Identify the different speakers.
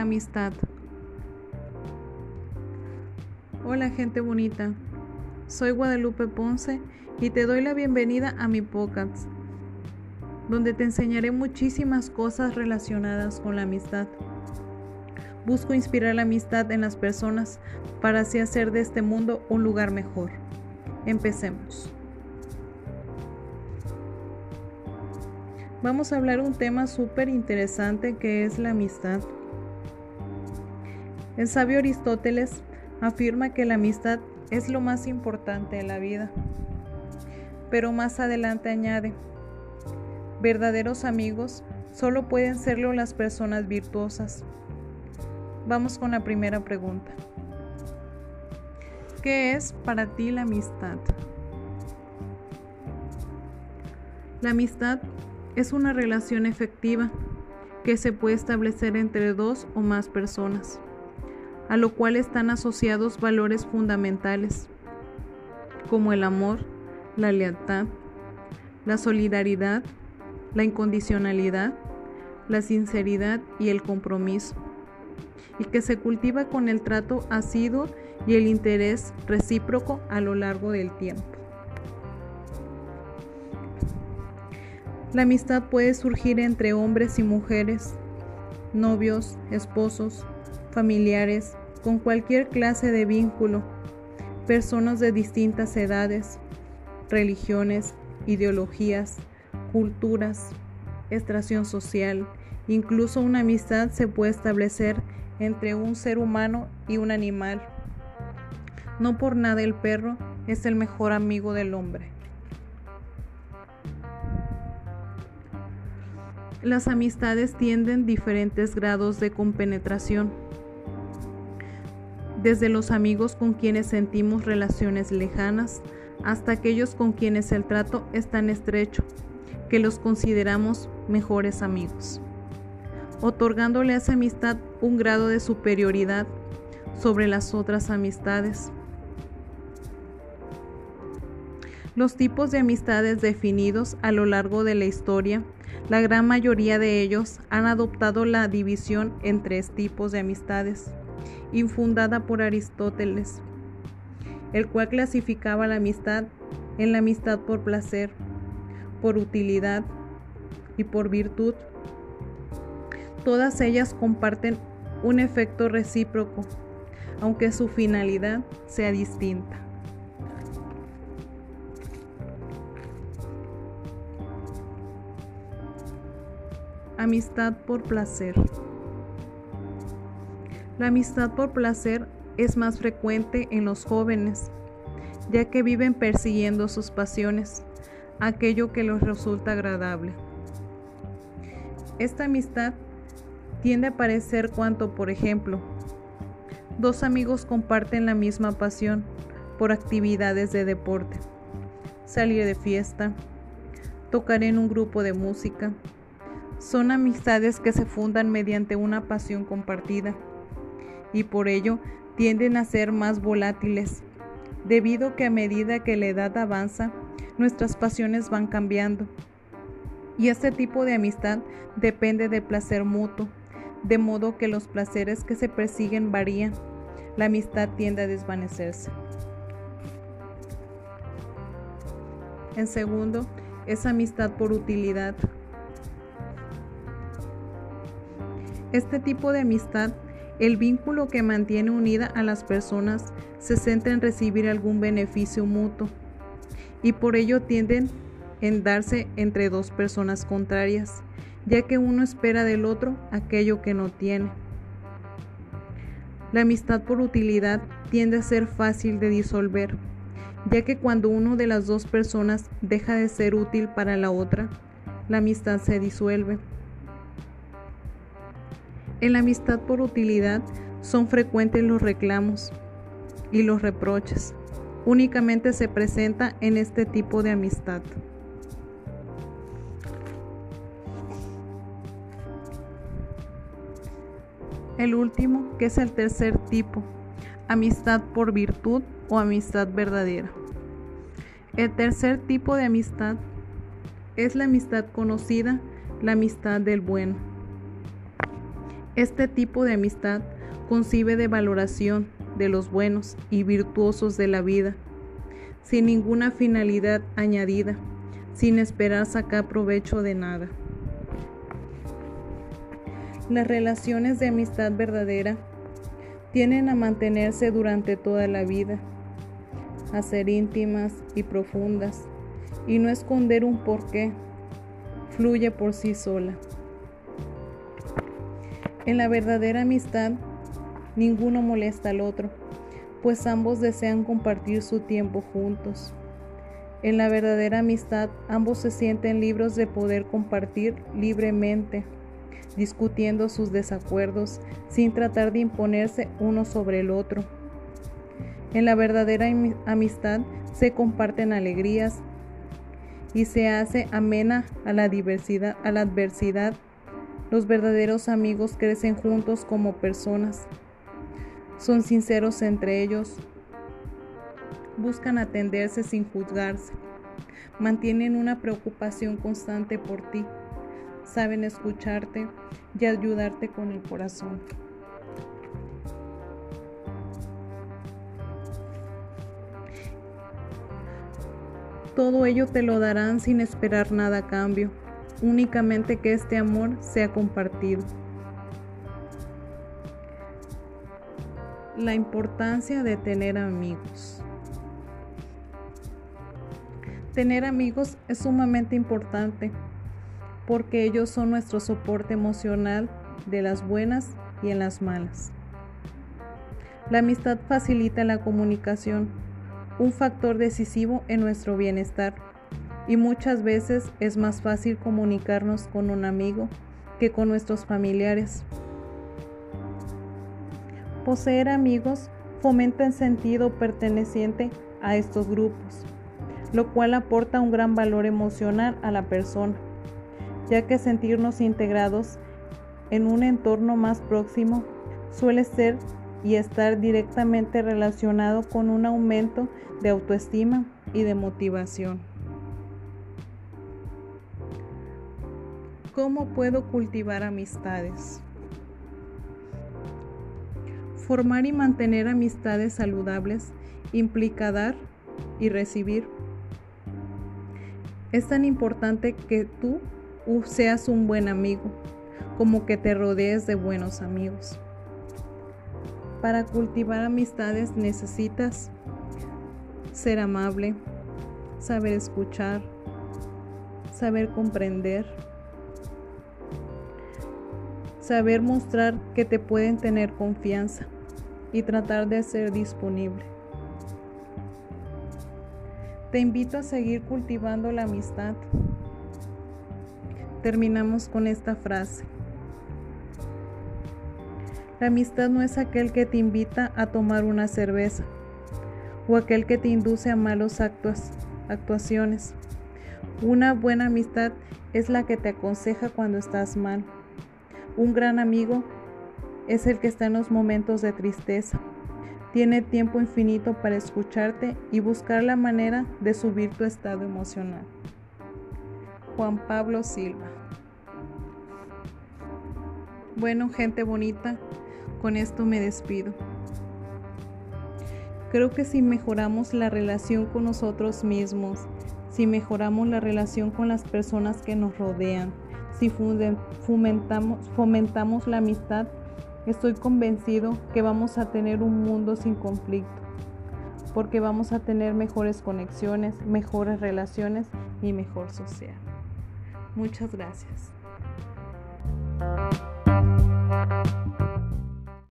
Speaker 1: Amistad. Hola gente bonita, soy Guadalupe Ponce y te doy la bienvenida a mi podcast, donde te enseñaré muchísimas cosas relacionadas con la amistad. Busco inspirar la amistad en las personas para así hacer de este mundo un lugar mejor. Empecemos. Vamos a hablar un tema súper interesante que es la amistad. El sabio Aristóteles afirma que la amistad es lo más importante de la vida, pero más adelante añade, verdaderos amigos solo pueden serlo las personas virtuosas. Vamos con la primera pregunta. ¿Qué es para ti la amistad? La amistad es una relación efectiva que se puede establecer entre dos o más personas, a lo cual están asociados valores fundamentales como el amor, la lealtad, la solidaridad, la incondicionalidad, la sinceridad y el compromiso, y que se cultiva con el trato asiduo y el interés recíproco a lo largo del tiempo. La amistad puede surgir entre hombres y mujeres, novios, esposos, familiares, con cualquier clase de vínculo, personas de distintas edades, religiones, ideologías, culturas, extracción social, incluso una amistad se puede establecer entre un ser humano y un animal. No por nada el perro es el mejor amigo del hombre. Las amistades tienden diferentes grados de compenetración. Desde los amigos con quienes sentimos relaciones lejanas hasta aquellos con quienes el trato es tan estrecho que los consideramos mejores amigos, otorgándole a esa amistad un grado de superioridad sobre las otras amistades. Los tipos de amistades definidos a lo largo de la historia la gran mayoría de ellos han adoptado la división en tres tipos de amistades, infundada por Aristóteles, el cual clasificaba la amistad en la amistad por placer, por utilidad y por virtud. Todas ellas comparten un efecto recíproco, aunque su finalidad sea distinta. Amistad por placer. La amistad por placer es más frecuente en los jóvenes, ya que viven persiguiendo sus pasiones, aquello que les resulta agradable. Esta amistad tiende a parecer cuanto, por ejemplo, dos amigos comparten la misma pasión por actividades de deporte, salir de fiesta, tocar en un grupo de música, son amistades que se fundan mediante una pasión compartida y por ello tienden a ser más volátiles, debido que a medida que la edad avanza, nuestras pasiones van cambiando. Y este tipo de amistad depende del placer mutuo, de modo que los placeres que se persiguen varían. La amistad tiende a desvanecerse. En segundo, es amistad por utilidad. Este tipo de amistad, el vínculo que mantiene unida a las personas, se centra en recibir algún beneficio mutuo y por ello tienden en darse entre dos personas contrarias, ya que uno espera del otro aquello que no tiene. La amistad por utilidad tiende a ser fácil de disolver, ya que cuando uno de las dos personas deja de ser útil para la otra, la amistad se disuelve. En la amistad por utilidad son frecuentes los reclamos y los reproches. Únicamente se presenta en este tipo de amistad. El último, que es el tercer tipo, amistad por virtud o amistad verdadera. El tercer tipo de amistad es la amistad conocida, la amistad del bueno Este tipo de amistad concibe de valoración de los buenos y virtuosos de la vida, sin ninguna finalidad añadida, sin esperar sacar provecho de nada. Las relaciones de amistad verdadera tienen a mantenerse durante toda la vida, a ser íntimas y profundas, y no esconder un porqué, fluye por sí sola. En la verdadera amistad, ninguno molesta al otro, pues ambos desean compartir su tiempo juntos. En la verdadera amistad, ambos se sienten libres de poder compartir libremente discutiendo sus desacuerdos sin tratar de imponerse uno sobre el otro. En la verdadera amistad se comparten alegrías y se hace amena a la diversidad, a la adversidad. Los verdaderos amigos crecen juntos como personas. Son sinceros entre ellos. Buscan atenderse sin juzgarse. Mantienen una preocupación constante por ti saben escucharte y ayudarte con el corazón. Todo ello te lo darán sin esperar nada a cambio, únicamente que este amor sea compartido. La importancia de tener amigos. Tener amigos es sumamente importante porque ellos son nuestro soporte emocional de las buenas y en las malas. La amistad facilita la comunicación, un factor decisivo en nuestro bienestar, y muchas veces es más fácil comunicarnos con un amigo que con nuestros familiares. Poseer amigos fomenta el sentido perteneciente a estos grupos, lo cual aporta un gran valor emocional a la persona ya que sentirnos integrados en un entorno más próximo suele ser y estar directamente relacionado con un aumento de autoestima y de motivación. ¿Cómo puedo cultivar amistades? Formar y mantener amistades saludables implica dar y recibir. Es tan importante que tú seas un buen amigo, como que te rodees de buenos amigos. Para cultivar amistades necesitas ser amable, saber escuchar, saber comprender, saber mostrar que te pueden tener confianza y tratar de ser disponible. Te invito a seguir cultivando la amistad terminamos con esta frase. La amistad no es aquel que te invita a tomar una cerveza o aquel que te induce a malos actos, actuaciones. Una buena amistad es la que te aconseja cuando estás mal. Un gran amigo es el que está en los momentos de tristeza. Tiene tiempo infinito para escucharte y buscar la manera de subir tu estado emocional. Juan Pablo Silva. Bueno, gente bonita, con esto me despido. Creo que si mejoramos la relación con nosotros mismos, si mejoramos la relación con las personas que nos rodean, si fomentamos, la amistad, estoy convencido que vamos a tener un mundo sin conflicto, porque vamos a tener mejores conexiones, mejores relaciones y mejor social. Muchas gracias.